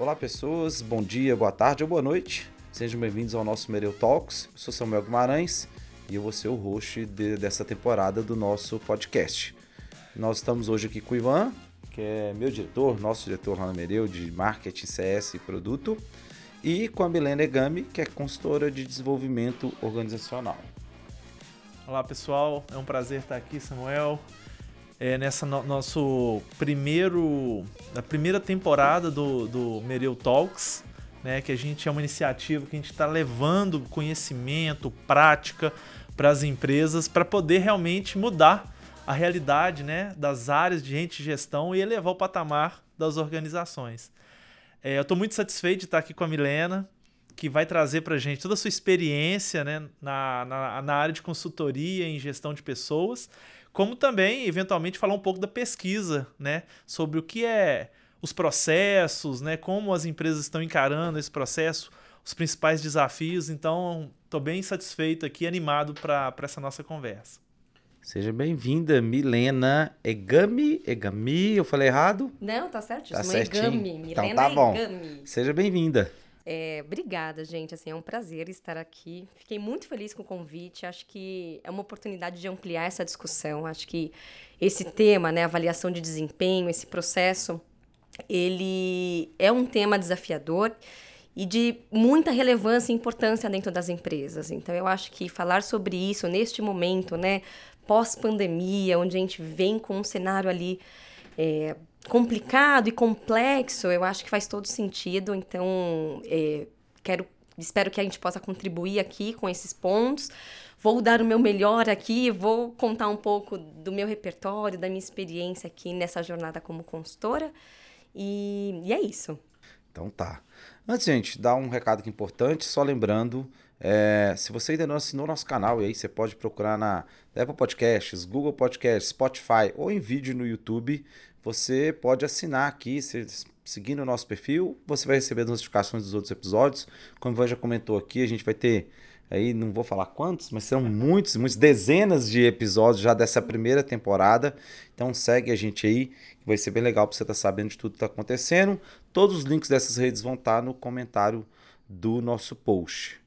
Olá, pessoas. Bom dia, boa tarde ou boa noite. Sejam bem-vindos ao nosso Mereu Talks. Eu sou Samuel Guimarães e eu vou ser o host de, dessa temporada do nosso podcast. Nós estamos hoje aqui com o Ivan, que é meu diretor, nosso diretor lá no Mereu de marketing, CS e produto, e com a Milena Egami, que é consultora de desenvolvimento organizacional. Olá, pessoal. É um prazer estar aqui, Samuel é, nessa no, nosso primeiro na primeira temporada do, do Mereu Talks, né, que a gente é uma iniciativa que a gente está levando conhecimento, prática para as empresas para poder realmente mudar a realidade né, das áreas de gente de gestão e elevar o patamar das organizações. É, eu estou muito satisfeito de estar aqui com a Milena, que vai trazer para a gente toda a sua experiência né, na, na, na área de consultoria em gestão de pessoas como também, eventualmente, falar um pouco da pesquisa, né, sobre o que é os processos, né, como as empresas estão encarando esse processo, os principais desafios. Então, estou bem satisfeito aqui, animado para essa nossa conversa. Seja bem-vinda, Milena Egami. Egami, eu falei errado? Não, tá certo. Tá certinho. Egami. Milena então tá bom. Egami. Seja bem-vinda. É, obrigada, gente. Assim, é um prazer estar aqui. Fiquei muito feliz com o convite. Acho que é uma oportunidade de ampliar essa discussão. Acho que esse tema, né, avaliação de desempenho, esse processo, ele é um tema desafiador e de muita relevância e importância dentro das empresas. Então, eu acho que falar sobre isso neste momento, né, pós-pandemia, onde a gente vem com um cenário ali é, complicado e complexo, eu acho que faz todo sentido. Então, é, quero, espero que a gente possa contribuir aqui com esses pontos. Vou dar o meu melhor aqui, vou contar um pouco do meu repertório, da minha experiência aqui nessa jornada como consultora. E, e é isso. Então tá. Antes, gente, dar um recado importante, só lembrando, é, se você ainda não assinou nosso canal, e aí você pode procurar na Apple Podcasts, Google Podcasts, Spotify ou em vídeo no YouTube você pode assinar aqui, seguindo o nosso perfil, você vai receber as notificações dos outros episódios. Como o já comentou aqui, a gente vai ter aí, não vou falar quantos, mas serão muitos, muitas dezenas de episódios já dessa primeira temporada. Então segue a gente aí, vai ser bem legal para você estar tá sabendo de tudo que está acontecendo. Todos os links dessas redes vão estar tá no comentário do nosso post.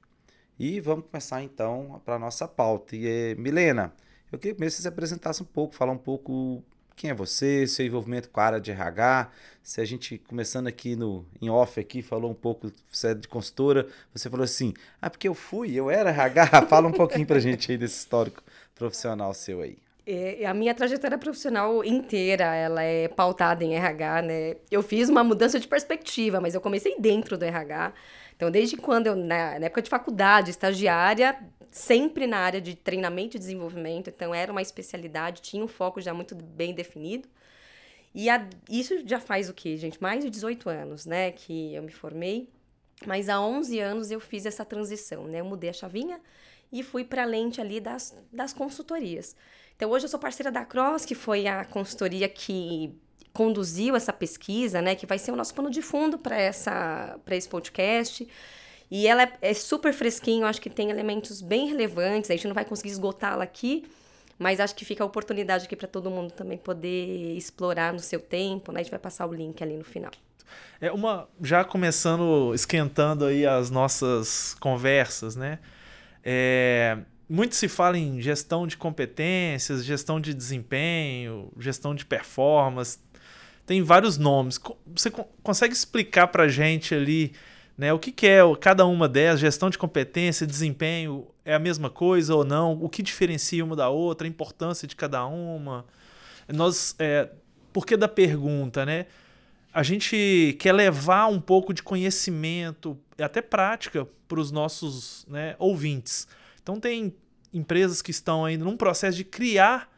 E vamos começar então para a nossa pauta. E, é, Milena, eu queria que você se apresentasse um pouco, falar um pouco quem é você, seu envolvimento com a área de RH. Se a gente, começando aqui no em off aqui, falou um pouco, você é de consultora, você falou assim, ah, porque eu fui, eu era RH. Fala um pouquinho pra gente aí desse histórico profissional seu aí. É, a minha trajetória profissional inteira, ela é pautada em RH, né? Eu fiz uma mudança de perspectiva, mas eu comecei dentro do RH. Então, desde quando eu, na, na época de faculdade, estagiária, sempre na área de treinamento e desenvolvimento, então era uma especialidade, tinha um foco já muito bem definido. E a, isso já faz o quê, gente? Mais de 18 anos, né, que eu me formei. Mas há 11 anos eu fiz essa transição, né? Eu mudei a chavinha e fui para a lente ali das, das consultorias. Então hoje eu sou parceira da Cross, que foi a consultoria que conduziu essa pesquisa, né, que vai ser o nosso pano de fundo para essa para esse podcast. E ela é, é super fresquinho, acho que tem elementos bem relevantes. A gente não vai conseguir esgotá-la aqui, mas acho que fica a oportunidade aqui para todo mundo também poder explorar no seu tempo, né? A gente vai passar o link ali no final. É uma já começando esquentando aí as nossas conversas, né? É, muito se fala em gestão de competências, gestão de desempenho, gestão de performance. Tem vários nomes. Você consegue explicar para gente ali né? O que, que é cada uma delas? Gestão de competência, desempenho, é a mesma coisa ou não? O que diferencia uma da outra? A importância de cada uma? Nós, é, por que da pergunta, né? A gente quer levar um pouco de conhecimento, até prática, para os nossos né, ouvintes. Então, tem empresas que estão ainda num processo de criar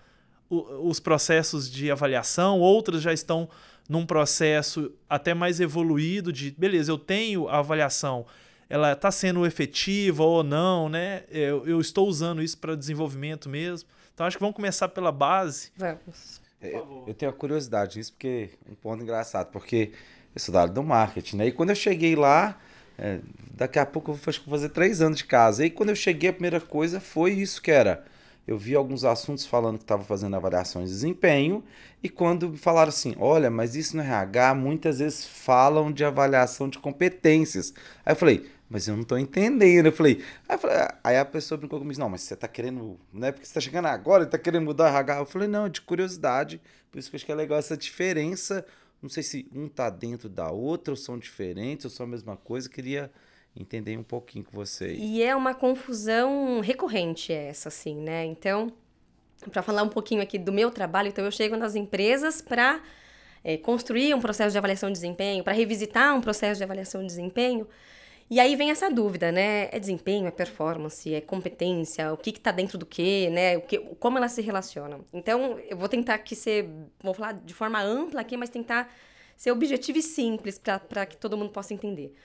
o, os processos de avaliação, outras já estão num processo até mais evoluído de, beleza, eu tenho a avaliação, ela está sendo efetiva ou não, né? Eu, eu estou usando isso para desenvolvimento mesmo. Então acho que vamos começar pela base. Vamos. É, eu, eu tenho a curiosidade disso, porque um ponto engraçado, porque eu sou da área do marketing, né? E quando eu cheguei lá, é, daqui a pouco eu vou fazer três anos de casa. E quando eu cheguei, a primeira coisa foi isso que era eu vi alguns assuntos falando que estava fazendo avaliações de desempenho, e quando falaram assim, olha, mas isso no RH muitas vezes falam de avaliação de competências. Aí eu falei, mas eu não estou entendendo. Eu falei, aí, eu falei, aí a pessoa brincou comigo, não, mas você está querendo, não é porque você está chegando agora e está querendo mudar o RH. Eu falei, não, de curiosidade, por isso que eu acho que é legal essa diferença. Não sei se um está dentro da outra, ou são diferentes, ou são a mesma coisa. Queria entender um pouquinho com vocês. E é uma confusão recorrente essa, assim, né? Então, para falar um pouquinho aqui do meu trabalho, então eu chego nas empresas para é, construir um processo de avaliação de desempenho, para revisitar um processo de avaliação de desempenho. E aí vem essa dúvida, né? É desempenho, é performance, é competência, o que está dentro do que, né? O que, como elas se relacionam. Então, eu vou tentar aqui ser, vou falar de forma ampla aqui, mas tentar ser objetivo e simples para que todo mundo possa entender.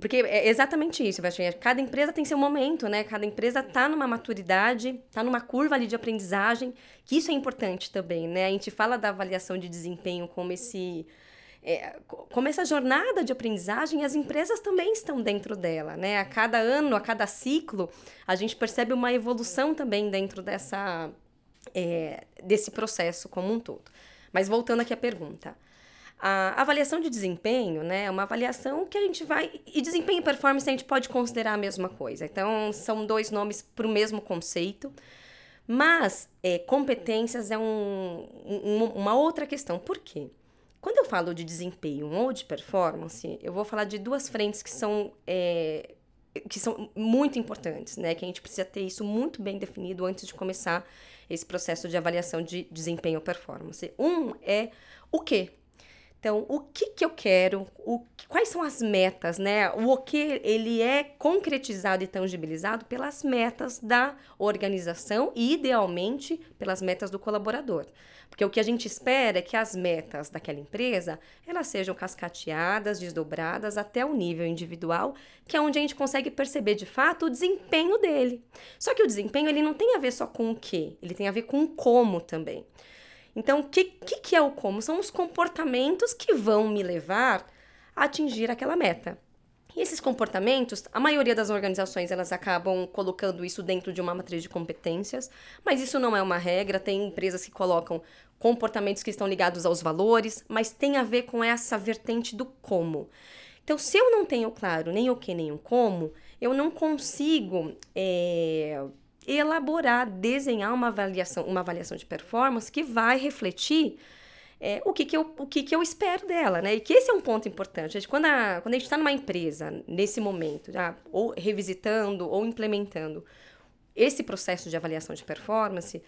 Porque é exatamente isso, Vastinha. Cada empresa tem seu momento, né? Cada empresa está numa maturidade, está numa curva ali de aprendizagem, que isso é importante também, né? A gente fala da avaliação de desempenho como esse... É, como essa jornada de aprendizagem, as empresas também estão dentro dela, né? A cada ano, a cada ciclo, a gente percebe uma evolução também dentro dessa, é, desse processo como um todo. Mas voltando aqui à pergunta. A avaliação de desempenho, né, é uma avaliação que a gente vai. E desempenho e performance a gente pode considerar a mesma coisa. Então, são dois nomes para o mesmo conceito. Mas é, competências é um, um, uma outra questão. Por quê? Quando eu falo de desempenho ou de performance, eu vou falar de duas frentes que são, é, que são muito importantes, né? Que a gente precisa ter isso muito bem definido antes de começar esse processo de avaliação de desempenho ou performance. Um é o que então, o que, que eu quero, o, quais são as metas, né? O que ele é concretizado e tangibilizado pelas metas da organização e, idealmente, pelas metas do colaborador. Porque o que a gente espera é que as metas daquela empresa, elas sejam cascateadas, desdobradas até o nível individual, que é onde a gente consegue perceber de fato o desempenho dele. Só que o desempenho ele não tem a ver só com o que, ele tem a ver com o como também. Então, o que, que, é o como? São os comportamentos que vão me levar a atingir aquela meta. E esses comportamentos, a maioria das organizações elas acabam colocando isso dentro de uma matriz de competências, mas isso não é uma regra. Tem empresas que colocam comportamentos que estão ligados aos valores, mas tem a ver com essa vertente do como. Então, se eu não tenho claro nem o que nem o como, eu não consigo é, elaborar, desenhar uma avaliação, uma avaliação de performance que vai refletir é, o, que, que, eu, o que, que eu espero dela, né? E que esse é um ponto importante. Quando, a, quando a gente está numa empresa, nesse momento, já, ou revisitando ou implementando esse processo de avaliação de performance,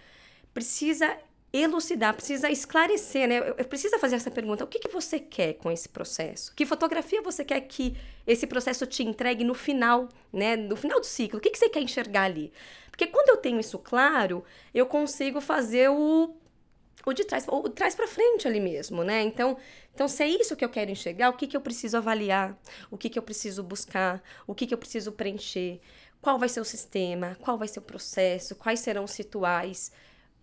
precisa elucidar, precisa esclarecer, né? Precisa fazer essa pergunta: o que, que você quer com esse processo? Que fotografia você quer que esse processo te entregue no final, né? No final do ciclo? O que, que você quer enxergar ali? Porque quando eu tenho isso claro, eu consigo fazer o o de trás, o trás para frente ali mesmo, né? Então, então se é isso que eu quero enxergar, o que, que eu preciso avaliar, o que, que eu preciso buscar, o que, que eu preciso preencher, qual vai ser o sistema, qual vai ser o processo, quais serão os rituais,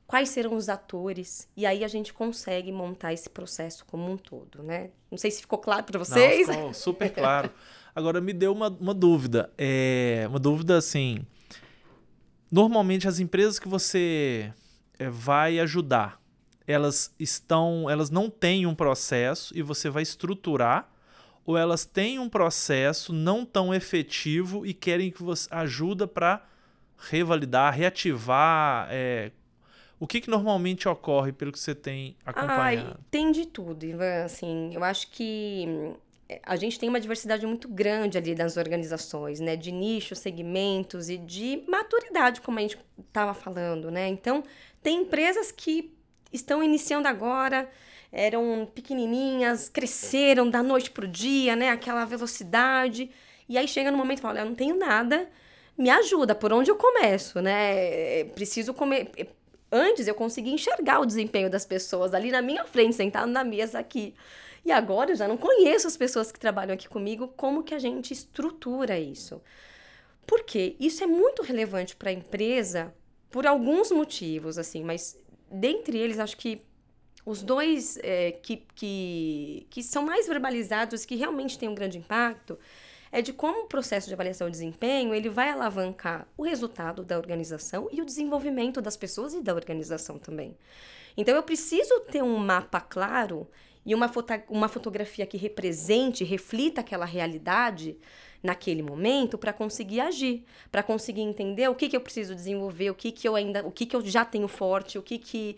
quais serão os atores, e aí a gente consegue montar esse processo como um todo, né? Não sei se ficou claro para vocês. Não, super claro. Agora me deu uma, uma dúvida, é, uma dúvida assim, normalmente as empresas que você é, vai ajudar, elas estão, elas não têm um processo e você vai estruturar, ou elas têm um processo não tão efetivo e querem que você ajuda para revalidar, reativar, é, o que, que normalmente ocorre pelo que você tem acompanhado? Ai, tem de tudo, Ivan. Assim, eu acho que hum, a gente tem uma diversidade muito grande ali das organizações, né? De nichos, segmentos e de maturidade, como a gente estava falando, né? Então, tem empresas que estão iniciando agora, eram pequenininhas, cresceram da noite para o dia, né? Aquela velocidade. E aí chega no momento e fala, eu não tenho nada, me ajuda, por onde eu começo, né? Preciso comer Antes eu conseguia enxergar o desempenho das pessoas ali na minha frente, sentado na mesa aqui. E agora eu já não conheço as pessoas que trabalham aqui comigo, como que a gente estrutura isso? Porque isso é muito relevante para a empresa por alguns motivos, assim, mas dentre eles acho que os dois é, que, que, que são mais verbalizados, que realmente têm um grande impacto, é de como o processo de avaliação de desempenho ele vai alavancar o resultado da organização e o desenvolvimento das pessoas e da organização também. Então eu preciso ter um mapa claro e uma, foto, uma fotografia que represente, reflita aquela realidade naquele momento para conseguir agir, para conseguir entender o que, que eu preciso desenvolver, o que, que eu ainda, o que, que eu já tenho forte, o que que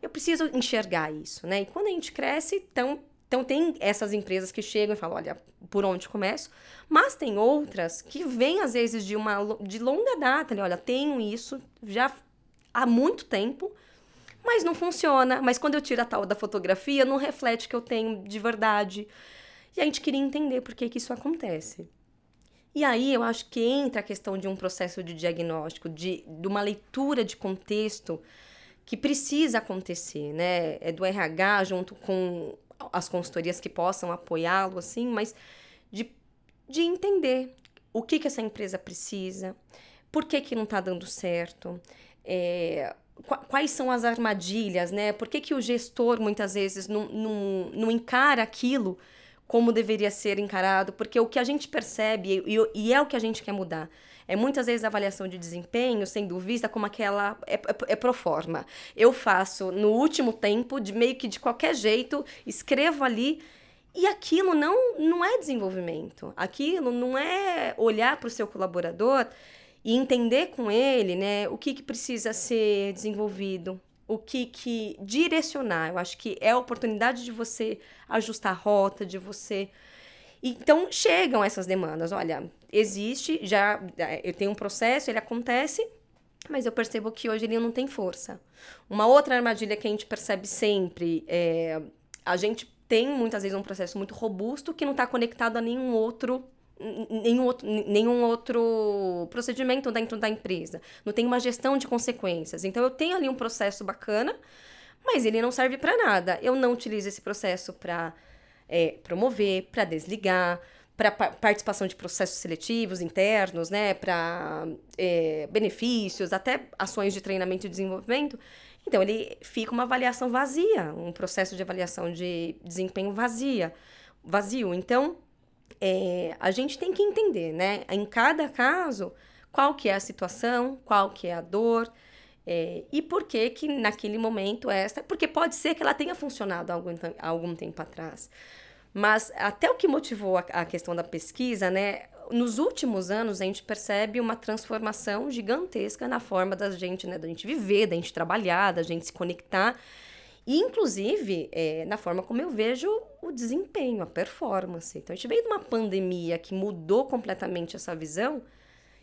eu preciso enxergar isso, né? E quando a gente cresce, então, então tem essas empresas que chegam e falam, olha, por onde começo? Mas tem outras que vêm às vezes de uma de longa data, né? olha, tenho isso já há muito tempo, mas não funciona. Mas quando eu tiro a tal da fotografia, não reflete que eu tenho de verdade. E a gente queria entender por que, que isso acontece. E aí eu acho que entra a questão de um processo de diagnóstico, de, de uma leitura de contexto que precisa acontecer, né? É do RH junto com as consultorias que possam apoiá-lo, assim, mas de, de entender o que, que essa empresa precisa, por que, que não está dando certo, é, quais são as armadilhas, né? Por que, que o gestor muitas vezes não, não, não encara aquilo como deveria ser encarado? Porque o que a gente percebe, e, e é o que a gente quer mudar, é muitas vezes a avaliação de desempenho sendo vista como aquela. É, é, é pro forma. Eu faço no último tempo, de meio que de qualquer jeito, escrevo ali. E aquilo não, não é desenvolvimento. Aquilo não é olhar para o seu colaborador e entender com ele, né, o que, que precisa ser desenvolvido, o que que direcionar. Eu acho que é a oportunidade de você ajustar a rota, de você então chegam essas demandas. Olha, existe, já eu tenho um processo, ele acontece, mas eu percebo que hoje ele não tem força. Uma outra armadilha que a gente percebe sempre é a gente tem muitas vezes um processo muito robusto que não está conectado a nenhum outro nenhum outro, nenhum outro procedimento dentro da empresa. Não tem uma gestão de consequências. Então, eu tenho ali um processo bacana, mas ele não serve para nada. Eu não utilizo esse processo para é, promover, para desligar, para participação de processos seletivos internos, né, para é, benefícios, até ações de treinamento e desenvolvimento. Então, ele fica uma avaliação vazia, um processo de avaliação de desempenho vazia, vazio. Então, é, a gente tem que entender, né? Em cada caso, qual que é a situação, qual que é a dor, é, e por que que naquele momento esta... Porque pode ser que ela tenha funcionado há algum, algum tempo atrás. Mas até o que motivou a, a questão da pesquisa, né? Nos últimos anos, a gente percebe uma transformação gigantesca na forma da gente, né? Da gente viver, da gente trabalhar, da gente se conectar. E, inclusive, é, na forma como eu vejo o desempenho, a performance. Então, a gente veio de uma pandemia que mudou completamente essa visão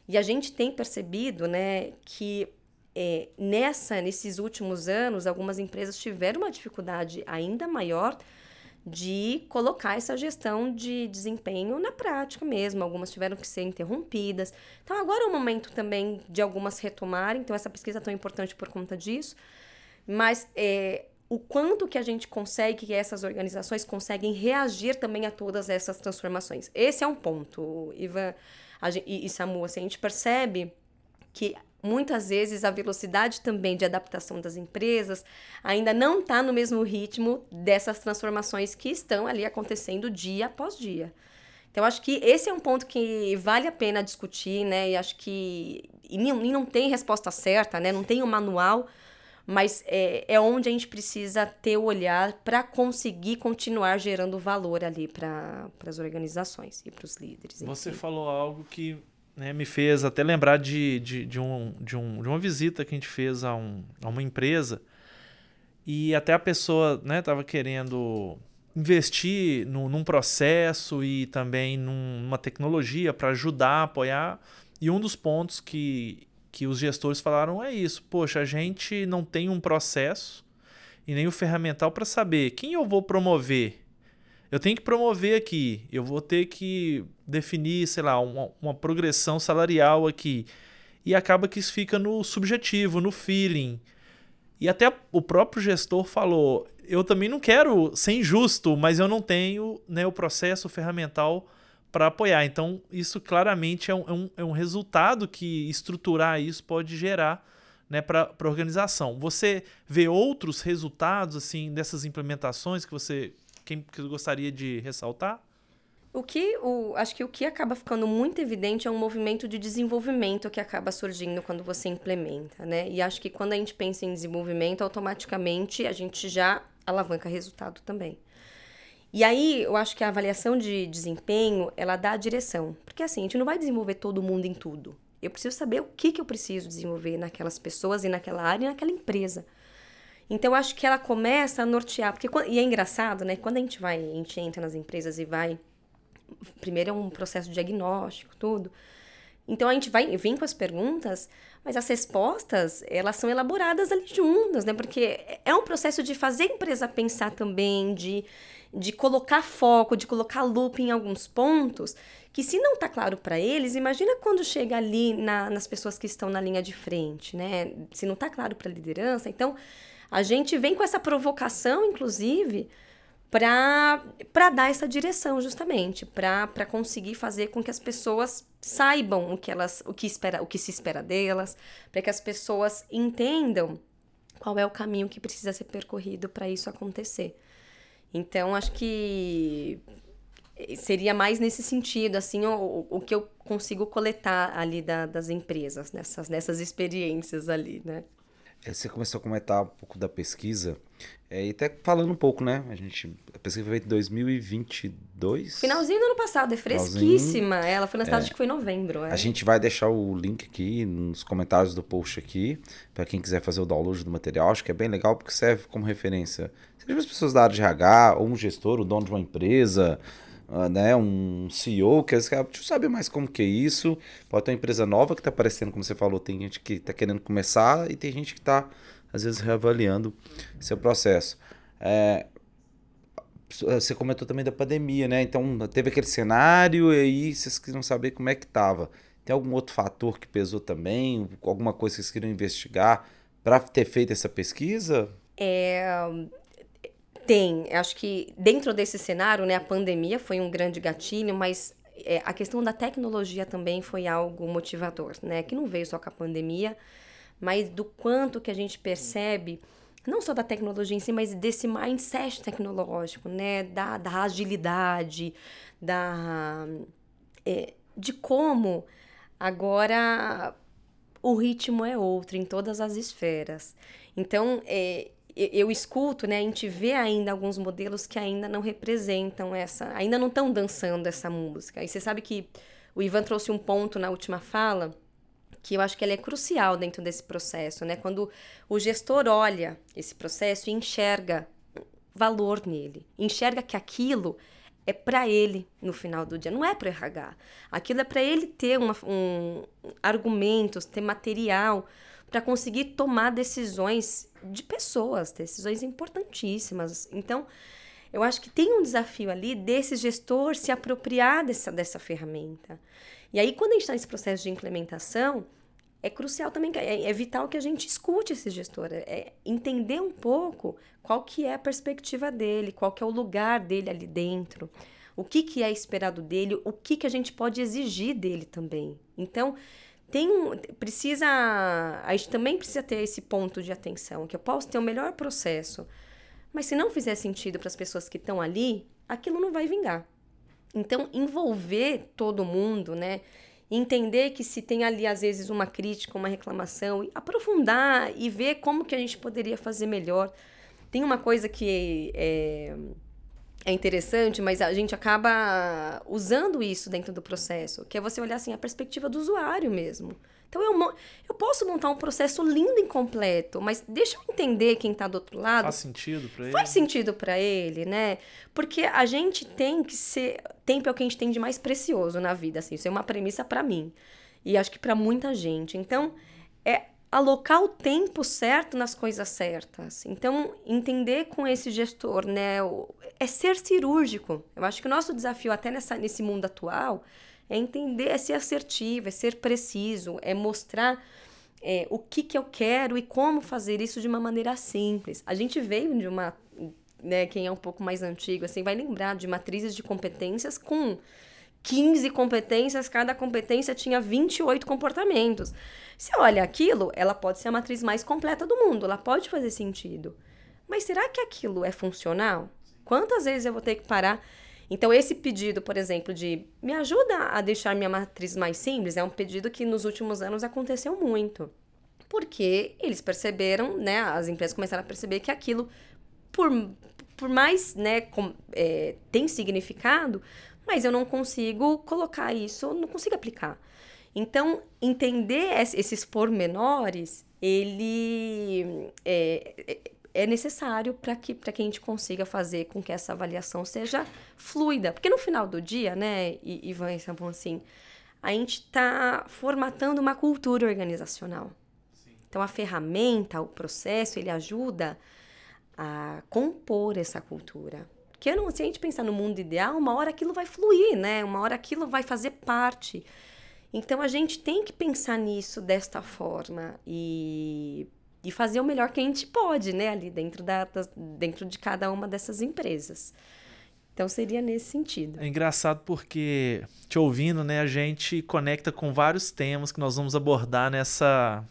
e a gente tem percebido né, que é, nessa, nesses últimos anos, algumas empresas tiveram uma dificuldade ainda maior de colocar essa gestão de desempenho na prática mesmo. Algumas tiveram que ser interrompidas. Então, agora é o momento também de algumas retomarem. Então, essa pesquisa é tão importante por conta disso. Mas é, o quanto que a gente consegue, que essas organizações conseguem reagir também a todas essas transformações. Esse é um ponto, Ivan e, e Samu, assim, a gente percebe que muitas vezes a velocidade também de adaptação das empresas ainda não está no mesmo ritmo dessas transformações que estão ali acontecendo dia após dia. Então, acho que esse é um ponto que vale a pena discutir, né? E acho que. E não, e não tem resposta certa, né? Não tem um manual mas é, é onde a gente precisa ter o olhar para conseguir continuar gerando valor ali para as organizações e para os líderes. Você falou algo que né, me fez até lembrar de, de, de, um, de, um, de uma visita que a gente fez a, um, a uma empresa e até a pessoa estava né, querendo investir no, num processo e também num, numa tecnologia para ajudar, apoiar. E um dos pontos que que os gestores falaram é isso. Poxa, a gente não tem um processo e nem o ferramental para saber quem eu vou promover. Eu tenho que promover aqui, eu vou ter que definir, sei lá, uma, uma progressão salarial aqui. E acaba que isso fica no subjetivo, no feeling. E até o próprio gestor falou: eu também não quero ser injusto, mas eu não tenho né, o processo ferramental para apoiar. Então, isso claramente é um, é, um, é um resultado que estruturar isso pode gerar né, para a organização. Você vê outros resultados assim dessas implementações que você, quem, que gostaria de ressaltar? O que o, acho que o que acaba ficando muito evidente é um movimento de desenvolvimento que acaba surgindo quando você implementa, né? E acho que quando a gente pensa em desenvolvimento, automaticamente a gente já alavanca resultado também. E aí, eu acho que a avaliação de desempenho, ela dá a direção. Porque assim, a gente não vai desenvolver todo mundo em tudo. Eu preciso saber o que, que eu preciso desenvolver naquelas pessoas e naquela área e naquela empresa. Então, eu acho que ela começa a nortear. Porque, e é engraçado, né? Quando a gente vai, a gente entra nas empresas e vai primeiro é um processo diagnóstico, tudo. Então a gente vai vem com as perguntas, mas as respostas, elas são elaboradas ali juntas, né? Porque é um processo de fazer a empresa pensar também, de, de colocar foco, de colocar lupa em alguns pontos, que se não está claro para eles, imagina quando chega ali na, nas pessoas que estão na linha de frente, né? Se não está claro para a liderança, então a gente vem com essa provocação, inclusive, para dar essa direção justamente, para conseguir fazer com que as pessoas saibam o que elas o que espera, o que se espera delas, para que as pessoas entendam qual é o caminho que precisa ser percorrido para isso acontecer. Então, acho que seria mais nesse sentido, assim, o, o que eu consigo coletar ali da, das empresas, nessas, nessas experiências ali, né? É, você começou a comentar um pouco da pesquisa, é, e até falando um pouco, né? A gente, a pesquisa foi feita em 2022. Finalzinho do ano passado, é fresquíssima. Ela foi lançada, é, acho que foi em novembro. É. A gente vai deixar o link aqui nos comentários do post aqui, para quem quiser fazer o download do material. Acho que é bem legal porque serve como referência. Seja as pessoas da área de RH, ou um gestor, o dono de uma empresa, uh, né, um CEO que quer saber mais como que é isso. Pode ter uma empresa nova que está aparecendo, como você falou, tem gente que está querendo começar e tem gente que está, às vezes, reavaliando seu processo. É, você comentou também da pandemia, né? Então, teve aquele cenário e aí vocês queriam saber como é que estava. Tem algum outro fator que pesou também? Alguma coisa que vocês queriam investigar para ter feito essa pesquisa? É, tem. Acho que dentro desse cenário, né, a pandemia foi um grande gatilho, mas é, a questão da tecnologia também foi algo motivador, né? Que não veio só com a pandemia, mas do quanto que a gente percebe, não só da tecnologia em si, mas desse mindset tecnológico, né? Da, da agilidade, da, é, de como agora o ritmo é outro em todas as esferas. Então, é, eu escuto, né, a gente vê ainda alguns modelos que ainda não representam essa, ainda não estão dançando essa música. E você sabe que o Ivan trouxe um ponto na última fala que eu acho que ele é crucial dentro desse processo, né? Quando o gestor olha esse processo e enxerga valor nele, enxerga que aquilo é para ele no final do dia, não é para RH. Aquilo é para ele ter uma, um argumentos, ter material para conseguir tomar decisões de pessoas, decisões importantíssimas. Então, eu acho que tem um desafio ali desse gestor se apropriar dessa, dessa ferramenta. E aí, quando a gente está nesse processo de implementação, é crucial também, é, é vital que a gente escute esse gestor, é, é entender um pouco qual que é a perspectiva dele, qual que é o lugar dele ali dentro, o que, que é esperado dele, o que, que a gente pode exigir dele também. Então, tem um, precisa a gente também precisa ter esse ponto de atenção que eu posso ter o melhor processo mas se não fizer sentido para as pessoas que estão ali aquilo não vai vingar. Então envolver todo mundo né? Entender que se tem ali às vezes uma crítica uma reclamação aprofundar e ver como que a gente poderia fazer melhor. Tem uma coisa que é, é interessante, mas a gente acaba usando isso dentro do processo, que é você olhar assim a perspectiva do usuário mesmo. Então eu, eu posso montar um processo lindo e completo, mas deixa eu entender quem está do outro lado. Faz sentido para ele? Faz sentido para ele, né? Porque a gente tem que ser. Tempo é o que a gente tem de mais precioso na vida, assim. Isso é uma premissa para mim. E acho que para muita gente. Então, é alocar o tempo certo nas coisas certas. Então, entender com esse gestor, né, é ser cirúrgico. Eu acho que o nosso desafio até nessa, nesse mundo atual é entender, é ser assertivo, é ser preciso, é mostrar é, o que, que eu quero e como fazer isso de uma maneira simples. A gente veio de uma, né, quem é um pouco mais antigo, assim, vai lembrar de matrizes de competências com 15 competências, cada competência tinha 28 comportamentos. Se olha aquilo, ela pode ser a matriz mais completa do mundo, ela pode fazer sentido. Mas será que aquilo é funcional? Quantas vezes eu vou ter que parar Então, esse pedido, por exemplo, de me ajuda a deixar minha matriz mais simples, é um pedido que nos últimos anos aconteceu muito. Porque eles perceberam, né? As empresas começaram a perceber que aquilo, por, por mais, né, com, é, tem significado, mas eu não consigo colocar isso, não consigo aplicar. Então, entender esses pormenores, ele é, é, é necessário para que, que a gente consiga fazer com que essa avaliação seja fluida. Porque no final do dia, né, Ivan e Sampon, assim, a gente está formatando uma cultura organizacional. Sim. Então, a ferramenta, o processo, ele ajuda a compor essa cultura. Porque se a gente pensar no mundo ideal, uma hora aquilo vai fluir, né? Uma hora aquilo vai fazer parte. Então a gente tem que pensar nisso desta forma e, e fazer o melhor que a gente pode, né? Ali dentro, da, dentro de cada uma dessas empresas. Então seria nesse sentido. É engraçado porque, te ouvindo, né, a gente conecta com vários temas que nós vamos abordar nessa.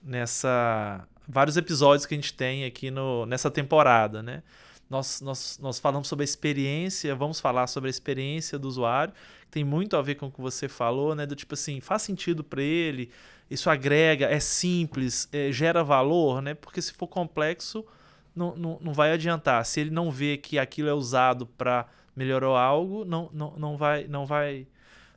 nessa vários episódios que a gente tem aqui no, nessa temporada, né? Nós, nós, nós falamos sobre a experiência, vamos falar sobre a experiência do usuário, tem muito a ver com o que você falou, né? Do tipo assim, faz sentido para ele, isso agrega, é simples, é, gera valor, né? Porque se for complexo, não, não, não vai adiantar. Se ele não vê que aquilo é usado para melhorar algo, não, não, não, vai, não, vai,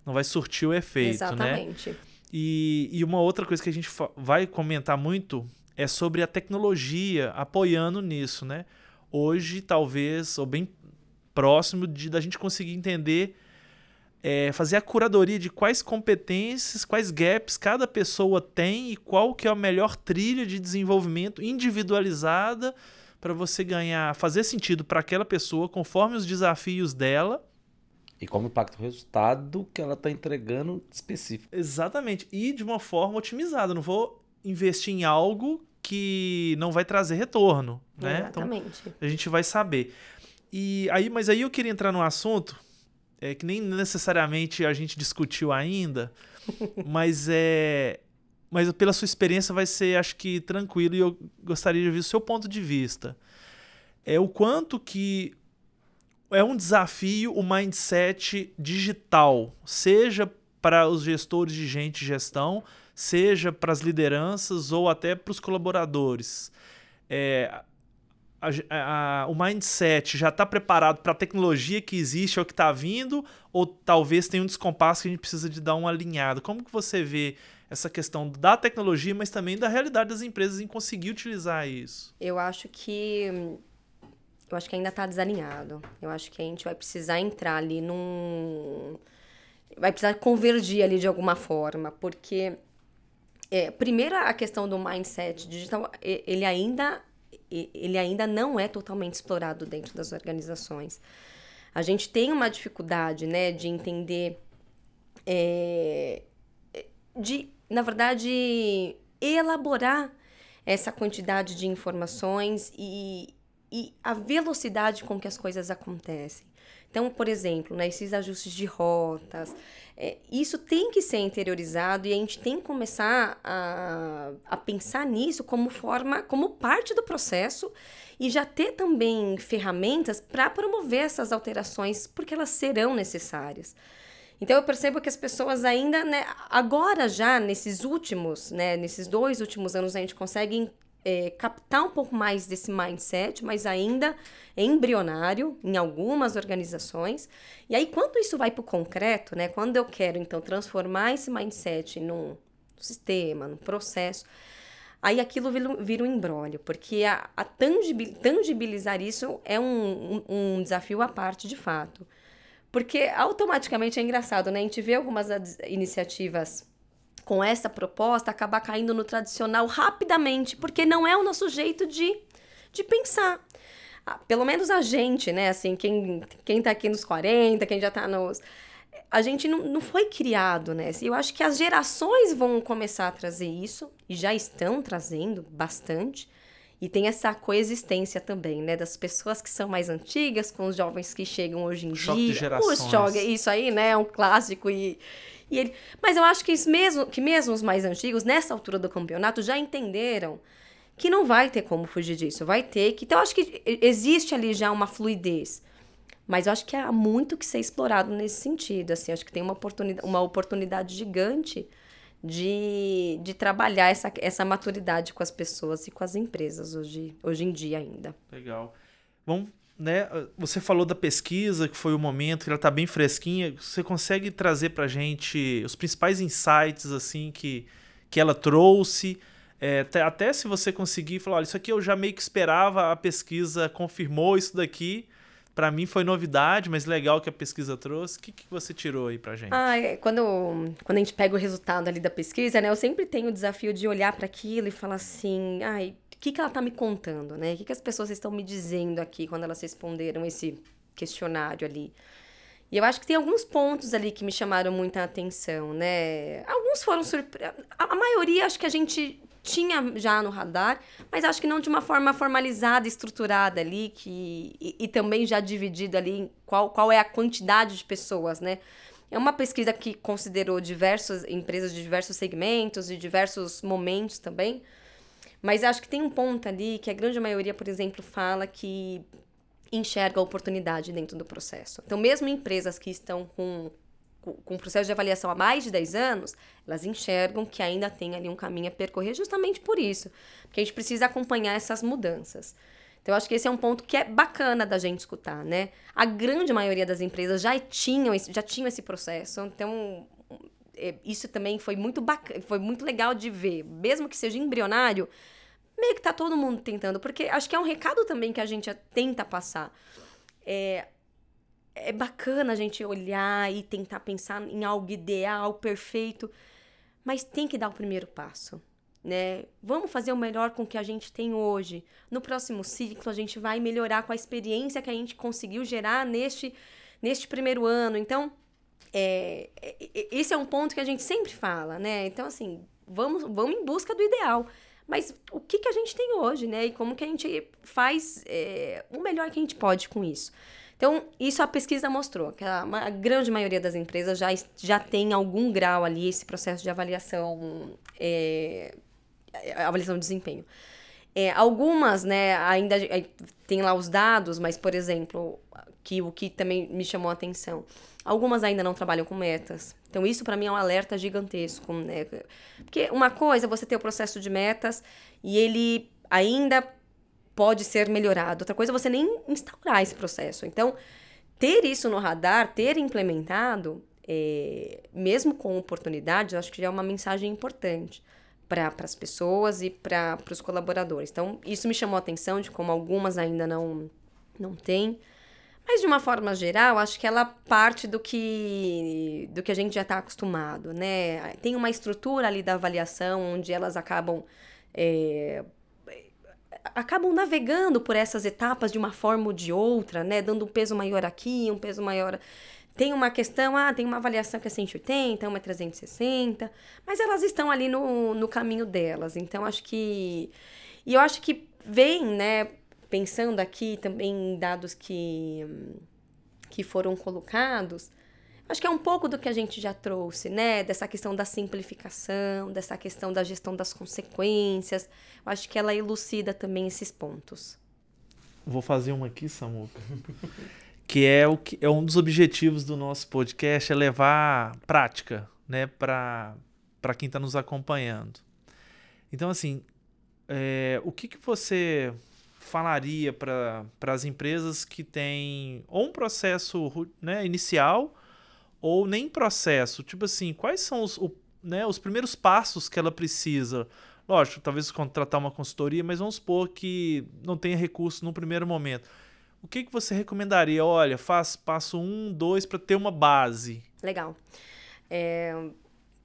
não vai surtir o efeito, Exatamente. né? E, e uma outra coisa que a gente vai comentar muito é sobre a tecnologia apoiando nisso, né? Hoje, talvez, ou bem próximo de da gente conseguir entender, é, fazer a curadoria de quais competências, quais gaps cada pessoa tem e qual que é a melhor trilha de desenvolvimento individualizada para você ganhar, fazer sentido para aquela pessoa conforme os desafios dela. E como impacta o resultado que ela está entregando específico. Exatamente. E de uma forma otimizada. Não vou investir em algo que não vai trazer retorno, né? Então, Exatamente. Então, a gente vai saber. E aí, mas aí eu queria entrar num assunto é, que nem necessariamente a gente discutiu ainda, mas é mas pela sua experiência vai ser, acho que tranquilo e eu gostaria de ouvir o seu ponto de vista. É o quanto que é um desafio o mindset digital, seja para os gestores de gente gestão, seja para as lideranças ou até para os colaboradores. É, a, a, o mindset já está preparado para a tecnologia que existe ou que está vindo, ou talvez tenha um descompasso que a gente precisa de dar uma alinhada? Como que você vê essa questão da tecnologia, mas também da realidade das empresas em conseguir utilizar isso? Eu acho que eu acho que ainda está desalinhado. Eu acho que a gente vai precisar entrar ali num vai precisar convergir ali de alguma forma, porque é, primeiro a questão do mindset digital, ele ainda ele ainda não é totalmente explorado dentro das organizações. A gente tem uma dificuldade, né, de entender, é, de, na verdade, elaborar essa quantidade de informações e, e a velocidade com que as coisas acontecem. Então, por exemplo, né, esses ajustes de rotas, é, isso tem que ser interiorizado e a gente tem que começar a, a pensar nisso como forma, como parte do processo e já ter também ferramentas para promover essas alterações, porque elas serão necessárias. Então eu percebo que as pessoas ainda, né, agora já nesses últimos, né, nesses dois últimos anos a gente consegue é, captar um pouco mais desse mindset, mas ainda embrionário em algumas organizações. E aí, quando isso vai para o concreto, né? Quando eu quero, então, transformar esse mindset num sistema, num processo, aí aquilo vira, um embrólio, porque a, a tangibilizar isso é um, um, um desafio à parte, de fato. Porque automaticamente é engraçado, né? A gente vê algumas iniciativas com essa proposta, acabar caindo no tradicional rapidamente, porque não é o nosso jeito de, de pensar. Ah, pelo menos a gente, né? Assim, quem, quem tá aqui nos 40, quem já tá nos. A gente não, não foi criado, né? Eu acho que as gerações vão começar a trazer isso, e já estão trazendo bastante. E tem essa coexistência também, né? Das pessoas que são mais antigas com os jovens que chegam hoje em choque dia. De gerações. Choque, isso aí, né? É um clássico e, e ele, mas eu acho que, mesmo, que mesmo os mais antigos, nessa altura do campeonato, já entenderam que não vai ter como fugir disso. Vai ter que. Então, eu acho que existe ali já uma fluidez. Mas eu acho que há muito que ser explorado nesse sentido. Assim, acho que tem uma oportunidade, uma oportunidade gigante de, de trabalhar essa, essa maturidade com as pessoas e com as empresas hoje, hoje em dia ainda. Legal. Vamos, né? Você falou da pesquisa, que foi o momento, que ela está bem fresquinha. Você consegue trazer para a gente os principais insights assim que, que ela trouxe? É, até se você conseguir falar, olha, isso aqui eu já meio que esperava, a pesquisa confirmou isso daqui para mim foi novidade, mas legal que a pesquisa trouxe. O que, que você tirou aí pra gente? Ah, é, quando, quando a gente pega o resultado ali da pesquisa, né? Eu sempre tenho o desafio de olhar para aquilo e falar assim, ai, que, que ela tá me contando, né? O que, que as pessoas estão me dizendo aqui quando elas responderam esse questionário ali? E eu acho que tem alguns pontos ali que me chamaram muita atenção, né? Alguns foram surpre... A maioria acho que a gente tinha já no radar, mas acho que não de uma forma formalizada, estruturada ali, que, e, e também já dividida ali qual, qual é a quantidade de pessoas, né? É uma pesquisa que considerou diversas empresas de diversos segmentos, de diversos momentos também. Mas acho que tem um ponto ali que a grande maioria, por exemplo, fala que enxerga a oportunidade dentro do processo. Então, mesmo empresas que estão com com o processo de avaliação há mais de 10 anos, elas enxergam que ainda tem ali um caminho a percorrer justamente por isso. Porque a gente precisa acompanhar essas mudanças. Então, eu acho que esse é um ponto que é bacana da gente escutar, né? A grande maioria das empresas já tinham esse, já tinham esse processo, então isso também foi muito bacana, foi muito legal de ver, mesmo que seja embrionário, meio que tá todo mundo tentando, porque acho que é um recado também que a gente tenta passar. É, é bacana a gente olhar e tentar pensar em algo ideal, perfeito, mas tem que dar o primeiro passo, né? Vamos fazer o melhor com o que a gente tem hoje. No próximo ciclo a gente vai melhorar com a experiência que a gente conseguiu gerar neste neste primeiro ano. Então, é, é, é esse é um ponto que a gente sempre fala, né? Então, assim, vamos, vamos em busca do ideal. Mas o que, que a gente tem hoje, né? E como que a gente faz é, o melhor que a gente pode com isso. Então, isso a pesquisa mostrou, que a, a, grande maioria das empresas já, já tem algum grau ali esse processo de avaliação, é, avaliação de desempenho. É, algumas, né, ainda tem lá os dados, mas, por exemplo, que o que também me chamou a atenção, algumas ainda não trabalham com metas. Então, isso para mim é um alerta gigantesco, né? Porque uma coisa é você ter o processo de metas e ele ainda pode ser melhorado. Outra coisa é você nem instaurar esse processo. Então, ter isso no radar, ter implementado, é, mesmo com oportunidades, eu acho que já é uma mensagem importante para as pessoas e para os colaboradores. Então, isso me chamou a atenção de como algumas ainda não, não têm. Mas, de uma forma geral, acho que ela parte do que, do que a gente já está acostumado, né? Tem uma estrutura ali da avaliação onde elas acabam é, acabam navegando por essas etapas de uma forma ou de outra, né? Dando um peso maior aqui, um peso maior. Tem uma questão, ah, tem uma avaliação que é 180, uma é 360, mas elas estão ali no, no caminho delas. Então, acho que. E eu acho que vem, né? Pensando aqui também em dados que, que foram colocados, Acho que é um pouco do que a gente já trouxe, né? Dessa questão da simplificação, dessa questão da gestão das consequências. Eu acho que ela elucida também esses pontos. Vou fazer uma aqui, Samuca. que é o que é um dos objetivos do nosso podcast é levar prática, né, para para quem está nos acompanhando. Então, assim, é, o que, que você falaria para as empresas que têm ou um processo né, inicial ou nem processo. Tipo assim, quais são os, o, né, os primeiros passos que ela precisa? Lógico, talvez contratar uma consultoria, mas vamos supor que não tenha recurso no primeiro momento. O que, que você recomendaria? Olha, faz passo um, dois para ter uma base. Legal. É...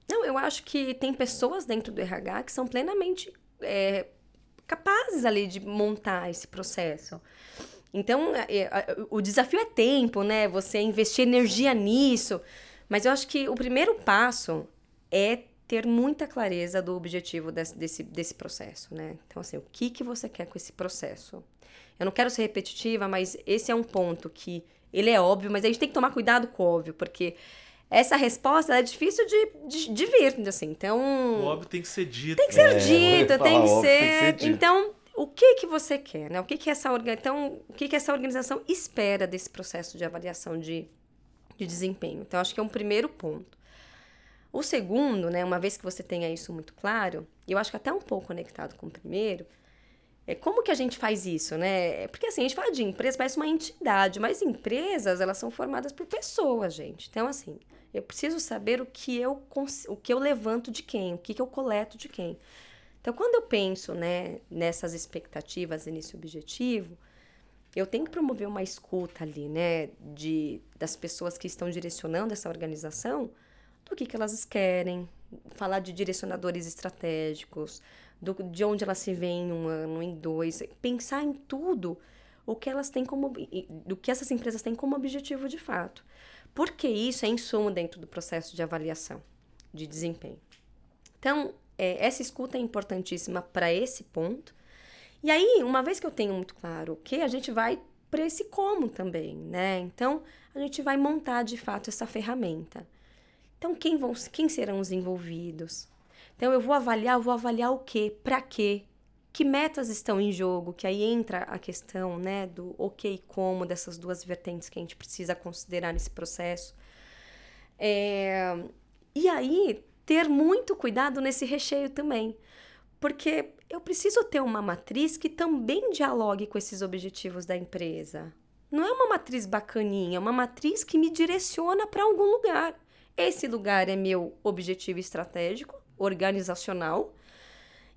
Não, eu acho que tem pessoas dentro do RH que são plenamente é, capazes ali de montar esse processo. Então, é, é, o desafio é tempo, né? Você investir energia nisso. Mas eu acho que o primeiro passo é ter muita clareza do objetivo desse, desse, desse processo, né? Então, assim, o que, que você quer com esse processo? Eu não quero ser repetitiva, mas esse é um ponto que ele é óbvio, mas a gente tem que tomar cuidado com o óbvio, porque essa resposta é difícil de, de, de vir, assim, então... O óbvio tem que ser dito. Tem que ser é, dito, tem que ser... Tem que ser dito. Então, o que que você quer, né? O que que essa então, o que que essa organização espera desse processo de avaliação de, de desempenho? Então, acho que é um primeiro ponto. O segundo, né, uma vez que você tenha isso muito claro, e eu acho que até um pouco conectado com o primeiro, é como que a gente faz isso, né? Porque assim, a gente fala de empresa, parece uma entidade, mas empresas, elas são formadas por pessoas, gente. Então, assim, eu preciso saber o que eu, o que eu levanto de quem, o que, que eu coleto de quem. Então, quando eu penso né, nessas expectativas e nesse objetivo, eu tenho que promover uma escuta ali, né, de, das pessoas que estão direcionando essa organização, do que, que elas querem, falar de direcionadores estratégicos, do, de onde elas se veem em um ano, em dois, pensar em tudo o que elas têm como, do que essas empresas têm como objetivo de fato. Porque isso é insumo dentro do processo de avaliação de desempenho. Então, é, essa escuta é importantíssima para esse ponto. E aí, uma vez que eu tenho muito claro o que, a gente vai para esse como também, né? Então, a gente vai montar de fato essa ferramenta. Então, quem, vão, quem serão os envolvidos? Então, eu vou avaliar, eu vou avaliar o quê? Para quê? Que metas estão em jogo? Que aí entra a questão, né, do o que e como, dessas duas vertentes que a gente precisa considerar nesse processo. É, e aí, ter muito cuidado nesse recheio também. Porque eu preciso ter uma matriz que também dialogue com esses objetivos da empresa. Não é uma matriz bacaninha, é uma matriz que me direciona para algum lugar. Esse lugar é meu objetivo estratégico, organizacional.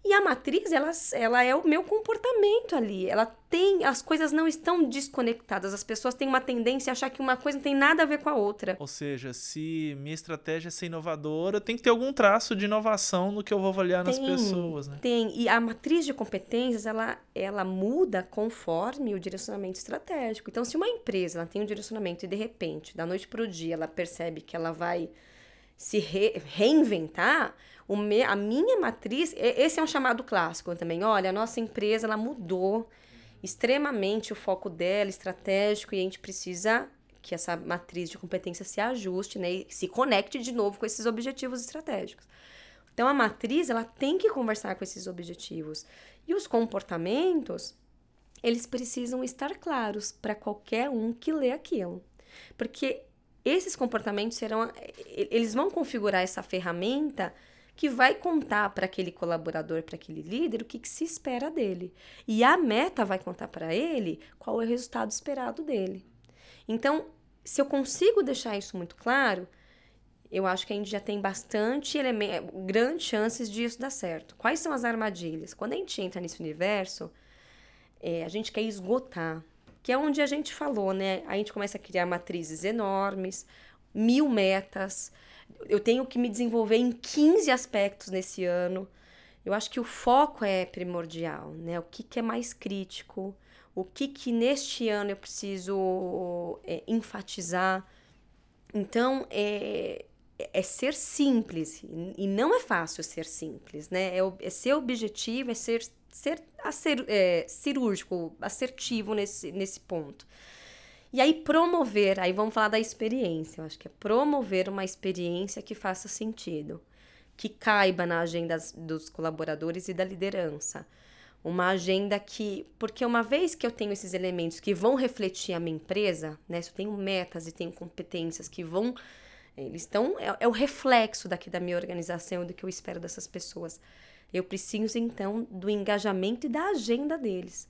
E a matriz, ela, ela é o meu comportamento ali. Ela tem. As coisas não estão desconectadas. As pessoas têm uma tendência a achar que uma coisa não tem nada a ver com a outra. Ou seja, se minha estratégia é ser inovadora, tem que ter algum traço de inovação no que eu vou avaliar tem, nas pessoas. Né? Tem. E a matriz de competências, ela, ela muda conforme o direcionamento estratégico. Então, se uma empresa ela tem um direcionamento e, de repente, da noite para o dia, ela percebe que ela vai se re reinventar me, a minha matriz, esse é um chamado clássico também. Olha, a nossa empresa ela mudou extremamente o foco dela, estratégico, e a gente precisa que essa matriz de competência se ajuste, né, e se conecte de novo com esses objetivos estratégicos. Então a matriz ela tem que conversar com esses objetivos e os comportamentos eles precisam estar claros para qualquer um que lê aquilo, porque esses comportamentos serão eles vão configurar essa ferramenta que vai contar para aquele colaborador, para aquele líder, o que, que, se espera dele. E a meta vai contar para ele qual é o resultado esperado dele. Então, se eu consigo deixar isso muito claro, eu acho que a gente já tem bastante grandes chances disso dar certo. Quais são as armadilhas? Quando a gente entra nesse universo, é, a gente quer esgotar, que é onde a gente falou, né? A gente começa a criar matrizes enormes, mil metas, eu tenho que me desenvolver em 15 aspectos nesse ano. Eu acho que o foco é primordial, né? O que, que é mais crítico, o que, que neste ano eu preciso é, enfatizar. Então, é, é ser simples, e não é fácil ser simples, né? É, é ser objetivo, é ser, ser, ser é, cirúrgico, assertivo nesse, nesse ponto. E aí promover, aí vamos falar da experiência. Eu acho que é promover uma experiência que faça sentido, que caiba na agenda dos colaboradores e da liderança. Uma agenda que, porque uma vez que eu tenho esses elementos que vão refletir a minha empresa, né? Se eu tenho metas e tenho competências que vão eles estão é, é o reflexo daqui da minha organização do que eu espero dessas pessoas. Eu preciso então do engajamento e da agenda deles.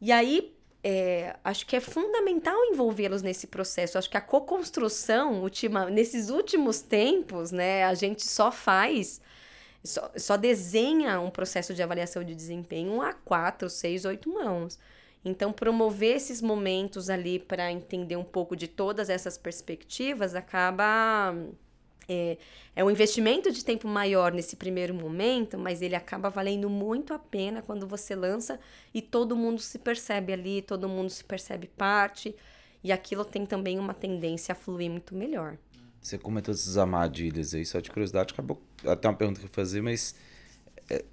E aí é, acho que é fundamental envolvê-los nesse processo. Acho que a co-construção, nesses últimos tempos, né, a gente só faz, só, só desenha um processo de avaliação de desempenho a quatro, seis, oito mãos. Então, promover esses momentos ali para entender um pouco de todas essas perspectivas acaba é, é um investimento de tempo maior nesse primeiro momento, mas ele acaba valendo muito a pena quando você lança e todo mundo se percebe ali, todo mundo se percebe parte, e aquilo tem também uma tendência a fluir muito melhor. Você comentou essas armadilhas aí, só de curiosidade, acabou até uma pergunta que eu fazer, mas é,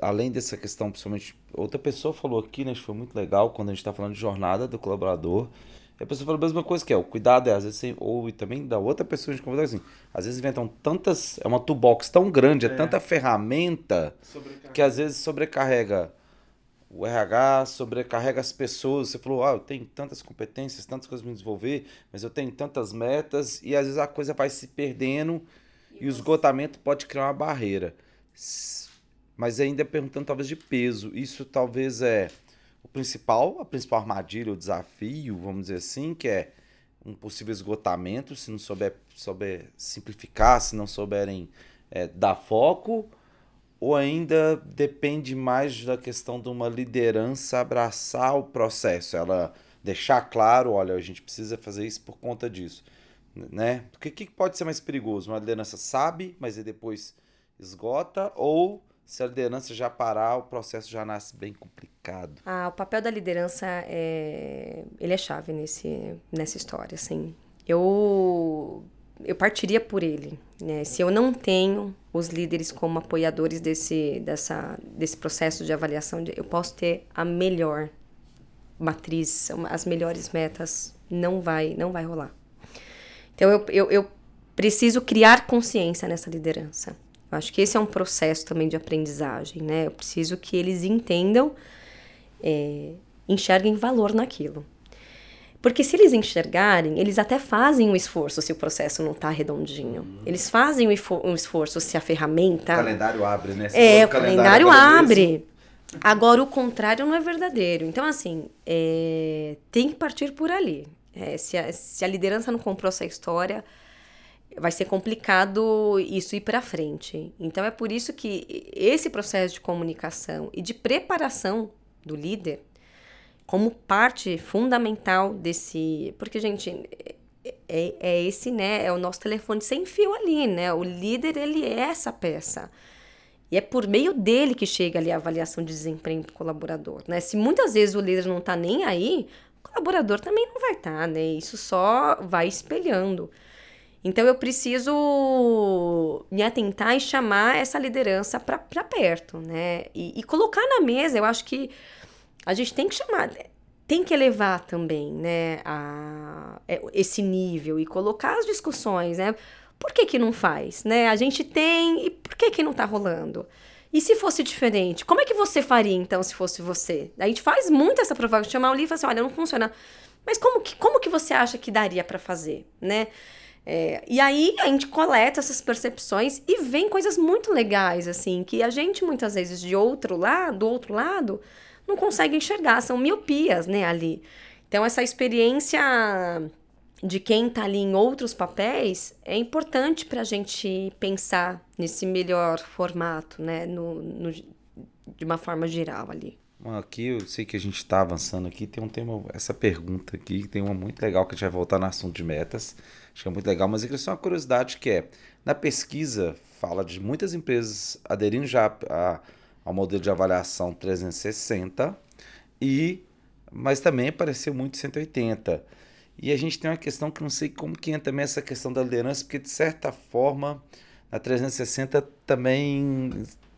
além dessa questão, principalmente, outra pessoa falou aqui, né, que foi muito legal, quando a gente está falando de jornada do colaborador, a pessoa fala a mesma coisa que é, o cuidado é, às vezes, você, ou também da outra pessoa a gente conversa assim, às vezes inventam tantas, é uma toolbox tão grande, é, é tanta ferramenta que às vezes sobrecarrega o RH sobrecarrega as pessoas. Você falou, ah, eu tenho tantas competências, tantas coisas para me desenvolver, mas eu tenho tantas metas, e às vezes a coisa vai se perdendo e, e o esgotamento pode criar uma barreira. Mas ainda perguntando talvez de peso, isso talvez é o principal, a principal armadilha, o desafio, vamos dizer assim, que é um possível esgotamento, se não souber, souber simplificar, se não souberem é, dar foco, ou ainda depende mais da questão de uma liderança abraçar o processo, ela deixar claro, olha, a gente precisa fazer isso por conta disso, né? O que, que pode ser mais perigoso? Uma liderança sabe, mas depois esgota, ou se a liderança já parar, o processo já nasce bem complicado. Ah, o papel da liderança é, ele é chave nesse, nessa história, assim. Eu eu partiria por ele, né? Se eu não tenho os líderes como apoiadores desse dessa desse processo de avaliação, eu posso ter a melhor matriz, as melhores metas, não vai não vai rolar. Então eu, eu, eu preciso criar consciência nessa liderança. Eu acho que esse é um processo também de aprendizagem, né? Eu preciso que eles entendam, é, enxerguem valor naquilo. Porque se eles enxergarem, eles até fazem um esforço se o processo não está redondinho. Uhum. Eles fazem um esforço se a ferramenta. O calendário abre, né? Se é, o calendário, calendário abre. Mesmo. Agora, o contrário não é verdadeiro. Então, assim, é, tem que partir por ali. É, se, a, se a liderança não comprou essa história, vai ser complicado isso ir para frente. Então é por isso que esse processo de comunicação e de preparação do líder como parte fundamental desse, porque gente, é, é esse, né, é o nosso telefone sem fio ali, né? O líder ele é essa peça. E é por meio dele que chega ali a avaliação de desempenho do colaborador, né? Se muitas vezes o líder não está nem aí, o colaborador também não vai estar, tá, né? Isso só vai espelhando. Então eu preciso me atentar e chamar essa liderança para perto, né? E, e, colocar na mesa, eu acho que a gente tem que chamar, tem que elevar também, né? A, é, esse nível e colocar as discussões, né? Por que, que não faz, né? A gente tem e por que, que não tá rolando? E se fosse diferente, como é que você faria então se fosse você? A gente faz muito essa provocação, chamar o livro e falar assim, olha, não funciona. Mas como que, como que você acha que daria para fazer, né? É, e aí a gente coleta essas percepções e vem coisas muito legais, assim, que a gente muitas vezes de outro lado, do outro lado, não consegue enxergar, são miopias, né, ali. Então essa experiência de quem está ali em outros papéis é importante para a gente pensar nesse melhor formato, né, no, no, de uma forma geral ali. Aqui eu sei que a gente está avançando aqui, tem um tema, essa pergunta aqui, tem uma muito legal que a gente vai voltar no assunto de metas, acho que é muito legal, mas eu queria só uma curiosidade que é, na pesquisa fala de muitas empresas aderindo já a, ao modelo de avaliação 360, e mas também apareceu muito 180. E a gente tem uma questão que não sei como que entra também essa questão da liderança, porque de certa forma na 360 também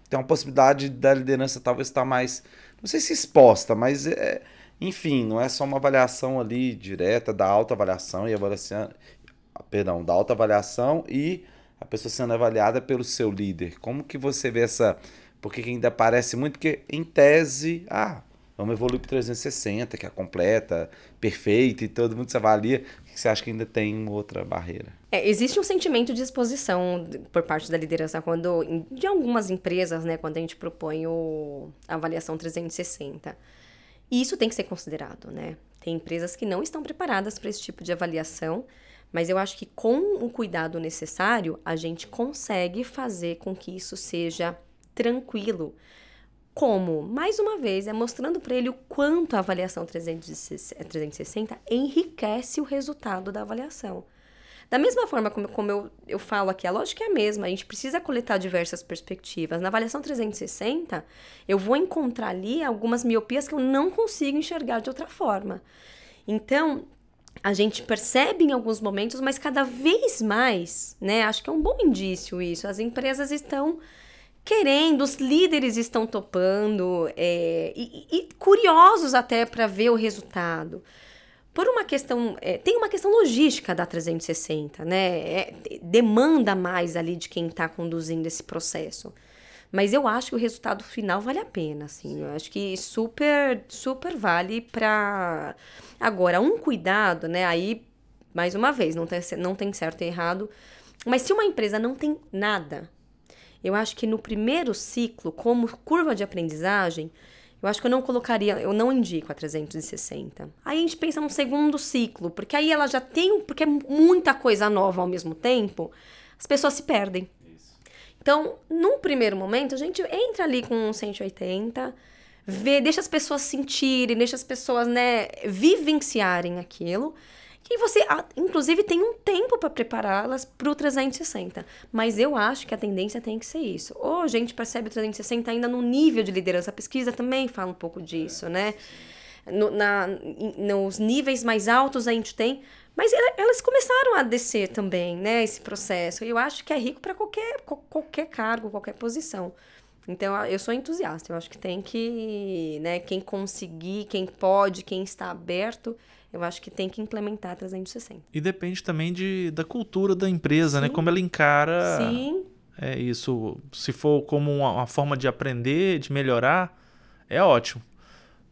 tem uma possibilidade da liderança talvez estar mais não sei se exposta, mas é, enfim, não é só uma avaliação ali direta da autoavaliação e avaliação, perdão, da autoavaliação e a pessoa sendo avaliada pelo seu líder. Como que você vê essa, porque ainda parece muito que em tese, ah, vamos evoluir para 360, que é completa, perfeita e todo mundo se avalia. Que você acha que ainda tem outra barreira? É, existe um sentimento de exposição por parte da liderança quando, de algumas empresas, né, quando a gente propõe o, a avaliação 360. E isso tem que ser considerado, né? Tem empresas que não estão preparadas para esse tipo de avaliação, mas eu acho que com o cuidado necessário, a gente consegue fazer com que isso seja tranquilo. Como? Mais uma vez, é mostrando para ele o quanto a avaliação 360 enriquece o resultado da avaliação. Da mesma forma como, como eu, eu falo aqui, a lógica é a mesma, a gente precisa coletar diversas perspectivas. Na avaliação 360, eu vou encontrar ali algumas miopias que eu não consigo enxergar de outra forma. Então, a gente percebe em alguns momentos, mas cada vez mais, né? Acho que é um bom indício isso. As empresas estão querendo, os líderes estão topando é, e, e curiosos até para ver o resultado por uma questão. É, tem uma questão logística da 360, né? É, demanda mais ali de quem está conduzindo esse processo. Mas eu acho que o resultado final vale a pena, assim. Eu acho que super, super vale para Agora, um cuidado, né? Aí, mais uma vez, não tem, não tem certo e errado. Mas se uma empresa não tem nada, eu acho que no primeiro ciclo, como curva de aprendizagem, eu acho que eu não colocaria, eu não indico a 360. Aí a gente pensa num segundo ciclo, porque aí ela já tem, porque é muita coisa nova ao mesmo tempo, as pessoas se perdem. Então, num primeiro momento, a gente entra ali com 180, vê, deixa as pessoas sentirem, deixa as pessoas, né, vivenciarem aquilo. E você, inclusive, tem um tempo para prepará-las para o 360. Mas eu acho que a tendência tem que ser isso. Ou a gente percebe o 360 ainda no nível de liderança. A pesquisa também fala um pouco disso, né? No, na, nos níveis mais altos a gente tem. Mas elas começaram a descer também, né? Esse processo. E eu acho que é rico para qualquer, qualquer cargo, qualquer posição. Então, eu sou entusiasta. Eu acho que tem que, né, quem conseguir, quem pode, quem está aberto, eu acho que tem que implementar 360. E depende também de, da cultura da empresa, né? Sim. né? Como ela encara Sim. É isso. Se for como uma, uma forma de aprender, de melhorar, é ótimo.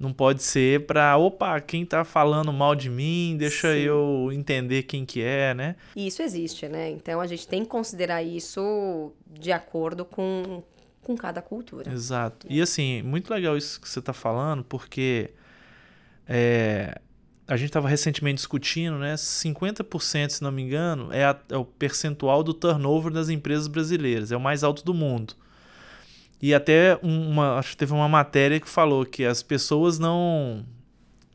Não pode ser para, opa, quem tá falando mal de mim, deixa Sim. eu entender quem que é, né? Isso existe, né? Então a gente tem que considerar isso de acordo com, com cada cultura. Exato. E assim, muito legal isso que você tá falando, porque é, a gente estava recentemente discutindo, né? 50%, se não me engano, é, a, é, o percentual do turnover das empresas brasileiras, é o mais alto do mundo. E até uma, acho que teve uma matéria que falou que as pessoas não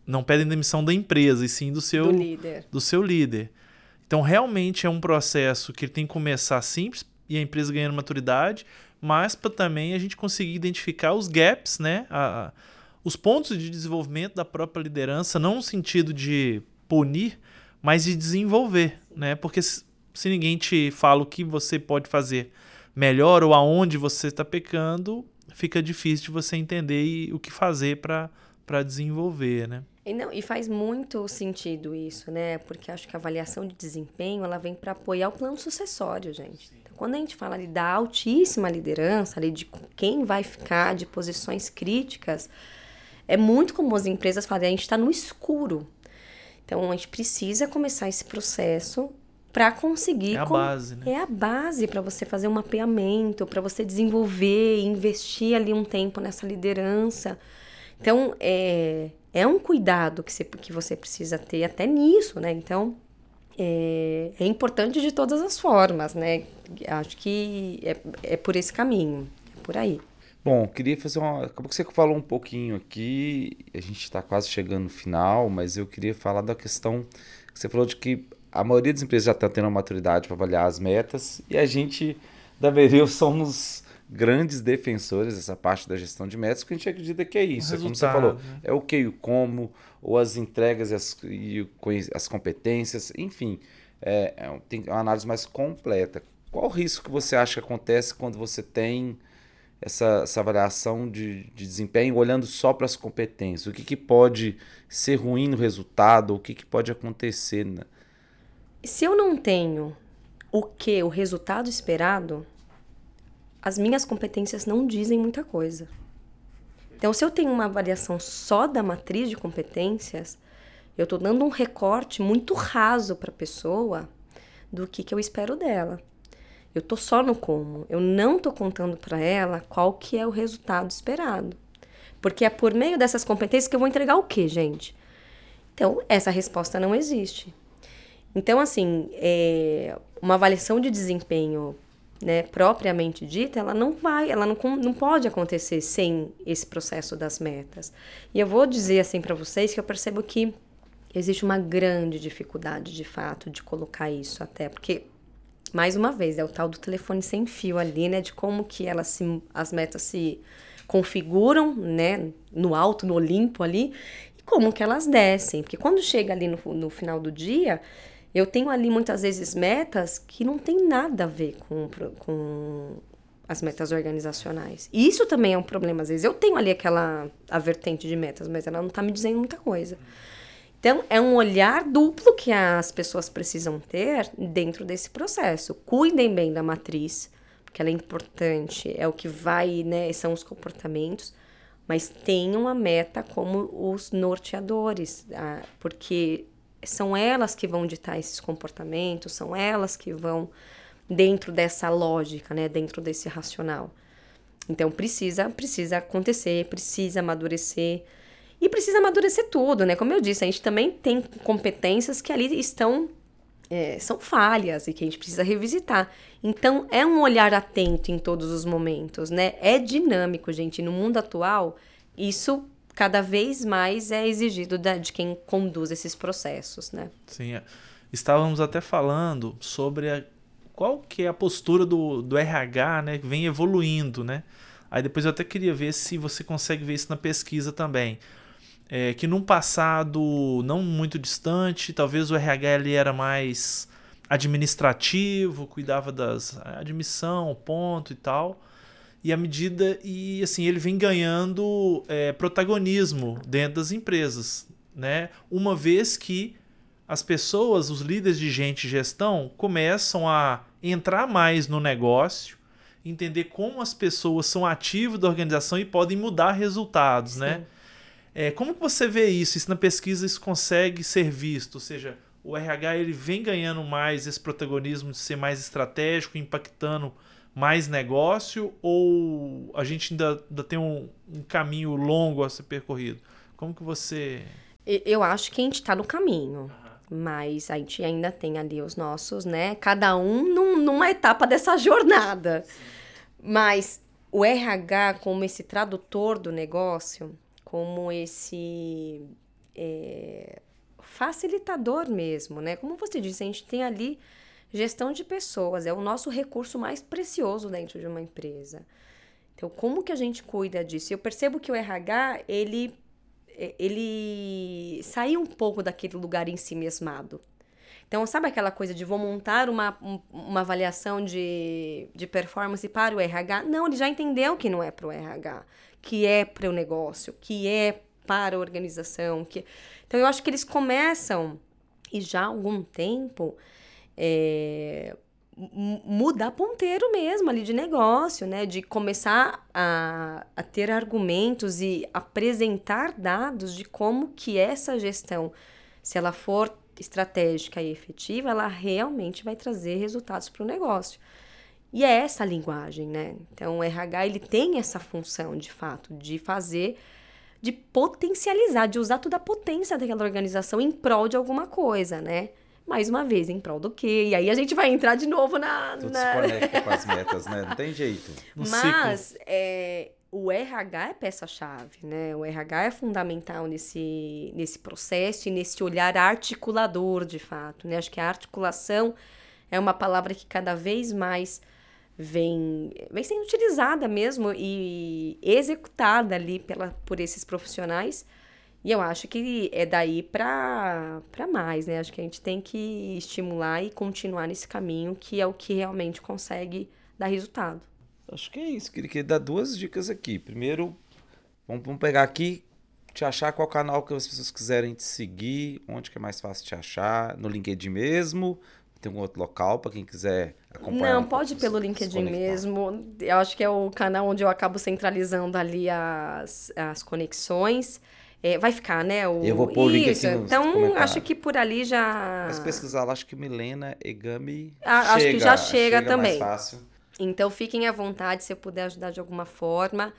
não pedem demissão da empresa, e sim do seu do líder. Do seu líder. Então, realmente é um processo que tem que começar simples e a empresa ganhando maturidade, mas para também a gente conseguir identificar os gaps, né? A, a, os pontos de desenvolvimento da própria liderança, não no sentido de punir, mas de desenvolver, né? Porque se, se ninguém te fala o que você pode fazer melhor ou aonde você está pecando, fica difícil de você entender e, o que fazer para desenvolver, né? E, não, e faz muito sentido isso, né? Porque acho que a avaliação de desempenho ela vem para apoiar o plano sucessório, gente. Então, quando a gente fala ali da altíssima liderança, ali de quem vai ficar de posições críticas, é muito comum as empresas falarem, a gente está no escuro. Então, a gente precisa começar esse processo para conseguir. É a base, né? É a base para você fazer um mapeamento, para você desenvolver, investir ali um tempo nessa liderança. Então, é, é um cuidado que você, que você precisa ter até nisso, né? Então, é, é importante de todas as formas, né? Acho que é, é por esse caminho, é por aí. Bom, queria fazer uma. Acabou que você falou um pouquinho aqui, a gente está quase chegando no final, mas eu queria falar da questão que você falou de que a maioria das empresas já está tendo a maturidade para avaliar as metas e a gente da Vereu somos grandes defensores dessa parte da gestão de metas, porque a gente acredita que é isso. É como você falou, né? é o que e o como, ou as entregas e as, e as competências, enfim, é, é, tem uma análise mais completa. Qual o risco que você acha que acontece quando você tem essa, essa avaliação de, de desempenho olhando só para as competências? O que, que pode ser ruim no resultado? O que, que pode acontecer? Né? Se eu não tenho o que, o resultado esperado, as minhas competências não dizem muita coisa. Então, se eu tenho uma avaliação só da matriz de competências, eu estou dando um recorte muito raso para a pessoa do que, que eu espero dela. Eu tô só no como. Eu não tô contando para ela qual que é o resultado esperado. Porque é por meio dessas competências que eu vou entregar o quê, gente? Então, essa resposta não existe. Então, assim, é, uma avaliação de desempenho né, propriamente dita, ela não vai, ela não, não pode acontecer sem esse processo das metas. E eu vou dizer assim para vocês que eu percebo que existe uma grande dificuldade, de fato, de colocar isso até, porque mais uma vez, é o tal do telefone sem fio ali, né? De como que elas se, as metas se configuram, né? No alto, no Olimpo ali, e como que elas descem. Porque quando chega ali no, no final do dia, eu tenho ali muitas vezes metas que não tem nada a ver com, com as metas organizacionais. E isso também é um problema. Às vezes eu tenho ali aquela a vertente de metas, mas ela não está me dizendo muita coisa. Então, é um olhar duplo que as pessoas precisam ter dentro desse processo. Cuidem bem da matriz, porque ela é importante, é o que vai, né, são os comportamentos, mas tenham a meta como os norteadores, porque são elas que vão ditar esses comportamentos, são elas que vão dentro dessa lógica, né, dentro desse racional. Então precisa, precisa acontecer, precisa amadurecer e precisa amadurecer tudo, né? Como eu disse, a gente também tem competências que ali estão é, são falhas e que a gente precisa revisitar. Então é um olhar atento em todos os momentos, né? É dinâmico, gente. No mundo atual, isso cada vez mais é exigido de quem conduz esses processos, né? Sim, é. estávamos até falando sobre a, qual que é a postura do, do RH, né, vem evoluindo, né? Aí depois eu até queria ver se você consegue ver isso na pesquisa também. É, que num passado não muito distante, talvez o RH ele era mais administrativo, cuidava das admissão, ponto e tal e à medida e assim ele vem ganhando é, protagonismo dentro das empresas, né? Uma vez que as pessoas, os líderes de gente e gestão começam a entrar mais no negócio, entender como as pessoas são ativas da organização e podem mudar resultados, né? Sim. né? É, como que você vê isso? Isso na pesquisa isso consegue ser visto? Ou seja, o RH ele vem ganhando mais esse protagonismo de ser mais estratégico, impactando mais negócio ou a gente ainda, ainda tem um, um caminho longo a ser percorrido? Como que você. Eu acho que a gente está no caminho. Mas a gente ainda tem ali os nossos, né? Cada um num, numa etapa dessa jornada. Mas o RH, como esse tradutor do negócio, como esse é, facilitador mesmo, né? Como você disse, a gente tem ali Gestão de pessoas é o nosso recurso mais precioso dentro de uma empresa. Então, como que a gente cuida disso? Eu percebo que o RH, ele, ele saiu um pouco daquele lugar em si mesmado. Então, sabe aquela coisa de vou montar uma, uma avaliação de, de performance para o RH? Não, ele já entendeu que não é para o RH, que é para o negócio, que é para a organização. Que... Então, eu acho que eles começam, e já há algum tempo, é, mudar ponteiro mesmo ali de negócio, né? De começar a, a ter argumentos e apresentar dados de como que essa gestão, se ela for estratégica e efetiva, ela realmente vai trazer resultados para o negócio. E é essa a linguagem, né? Então, o RH ele tem essa função, de fato, de fazer, de potencializar, de usar toda a potência daquela organização em prol de alguma coisa, né? mais uma vez, em prol do quê? E aí a gente vai entrar de novo na. Tudo na... se conecta com as metas, né? Não tem jeito. Mas é, o RH é peça-chave, né? O RH é fundamental nesse, nesse processo e nesse olhar articulador, de fato. Né? Acho que a articulação é uma palavra que cada vez mais vem, vem sendo utilizada mesmo e executada ali pela, por esses profissionais e eu acho que é daí para mais, né? Acho que a gente tem que estimular e continuar nesse caminho, que é o que realmente consegue dar resultado. Acho que é isso. Queria dar duas dicas aqui. Primeiro, vamos, vamos pegar aqui, te achar qual canal que as pessoas quiserem te seguir, onde que é mais fácil te achar, no LinkedIn mesmo, tem um outro local para quem quiser? Não, pode ir pelo LinkedIn mesmo. Eu acho que é o canal onde eu acabo centralizando ali as, as conexões. É, vai ficar, né? O... Eu vou pôr o link aqui Então, acho que por ali já. Mas pesquisar lá, acho que Milena Egami. Ah, acho que já chega, chega também. Mais fácil. Então, fiquem à vontade se eu puder ajudar de alguma forma.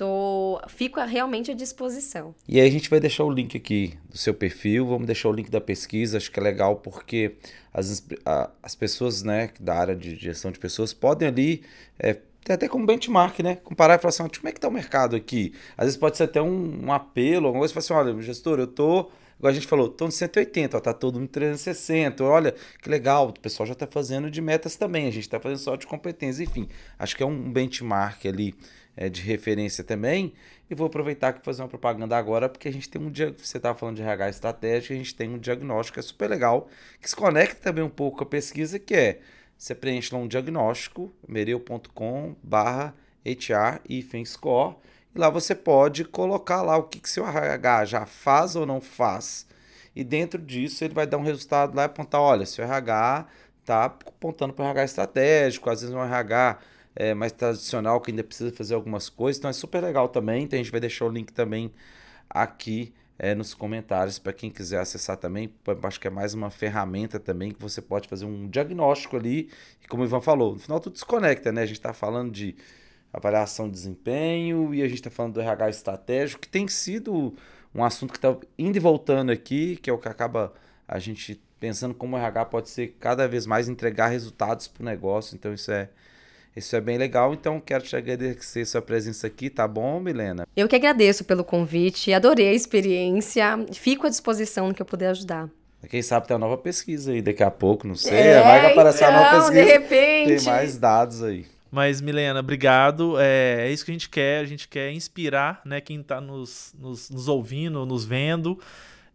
Tô, fico realmente à disposição. E aí a gente vai deixar o link aqui do seu perfil, vamos deixar o link da pesquisa, acho que é legal porque as, as pessoas né, da área de gestão de pessoas podem ali é, até como benchmark, né? Comparar e falar assim, como é que tá o mercado aqui? Às vezes pode ser até um, um apelo, alguma coisa, falar assim, olha, gestor, eu tô, igual a gente falou, tô no 180, ó, tá todo no 360, olha, que legal, o pessoal já tá fazendo de metas também, a gente tá fazendo só de competência, enfim, acho que é um benchmark ali é, de referência também, e vou aproveitar que fazer uma propaganda agora, porque a gente tem um dia, você estava falando de RH estratégico, a gente tem um diagnóstico que é super legal, que se conecta também um pouco com a pesquisa, que é você preenche lá um diagnóstico, mereu.com barra HR e score, e lá você pode colocar lá o que, que seu RH já faz ou não faz, e dentro disso ele vai dar um resultado lá e apontar, olha, seu RH está apontando para o RH estratégico, às vezes um RH é, mais tradicional que ainda precisa fazer algumas coisas. Então é super legal também. Então a gente vai deixar o link também aqui é, nos comentários para quem quiser acessar também. Acho que é mais uma ferramenta também que você pode fazer um diagnóstico ali. E como o Ivan falou, no final tudo desconecta, né? A gente está falando de avaliação de desempenho e a gente está falando do RH estratégico, que tem sido um assunto que está indo e voltando aqui, que é o que acaba a gente pensando como o RH pode ser cada vez mais entregar resultados para o negócio. Então isso é isso é bem legal, então quero te agradecer sua presença aqui, tá bom, Milena? Eu que agradeço pelo convite, adorei a experiência, fico à disposição no que eu puder ajudar. Quem sabe tem uma nova pesquisa aí daqui a pouco, não sei. É, vai que aparecer então, uma nova pesquisa. De repente. Tem mais dados aí. Mas, Milena, obrigado. É, é isso que a gente quer. A gente quer inspirar né, quem está nos, nos, nos, ouvindo, nos vendo.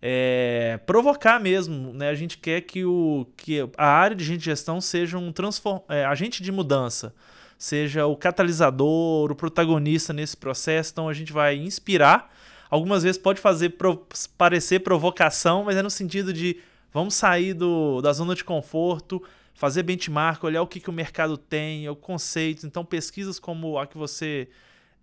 É, provocar mesmo. Né? A gente quer que, o, que a área de gente de gestão seja um transform, é, agente de mudança, seja o catalisador, o protagonista nesse processo. Então, a gente vai inspirar. Algumas vezes pode fazer pro, parecer provocação, mas é no sentido de vamos sair do, da zona de conforto fazer benchmark, olhar o que, que o mercado tem, o conceito. Então, pesquisas como a que você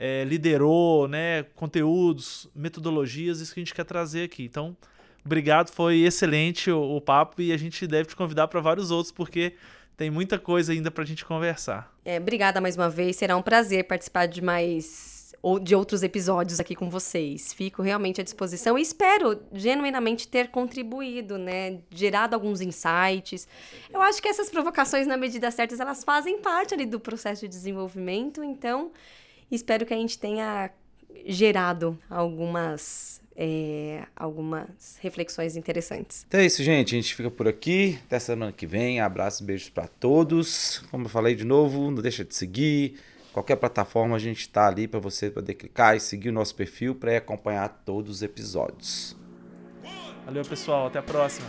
é, liderou, né, conteúdos, metodologias, isso que a gente quer trazer aqui. Então, obrigado, foi excelente o, o papo e a gente deve te convidar para vários outros, porque tem muita coisa ainda para a gente conversar. É, obrigada mais uma vez, será um prazer participar de mais ou de outros episódios aqui com vocês. Fico realmente à disposição e espero genuinamente ter contribuído, né? Gerado alguns insights. Eu acho que essas provocações, na medida certa, elas fazem parte ali do processo de desenvolvimento, então espero que a gente tenha gerado algumas é, algumas reflexões interessantes. Então é isso, gente. A gente fica por aqui. Até semana que vem. Abraços e beijos para todos. Como eu falei de novo, não deixa de seguir Qualquer plataforma a gente está ali para você poder clicar e seguir o nosso perfil para acompanhar todos os episódios. Valeu, pessoal. Até a próxima.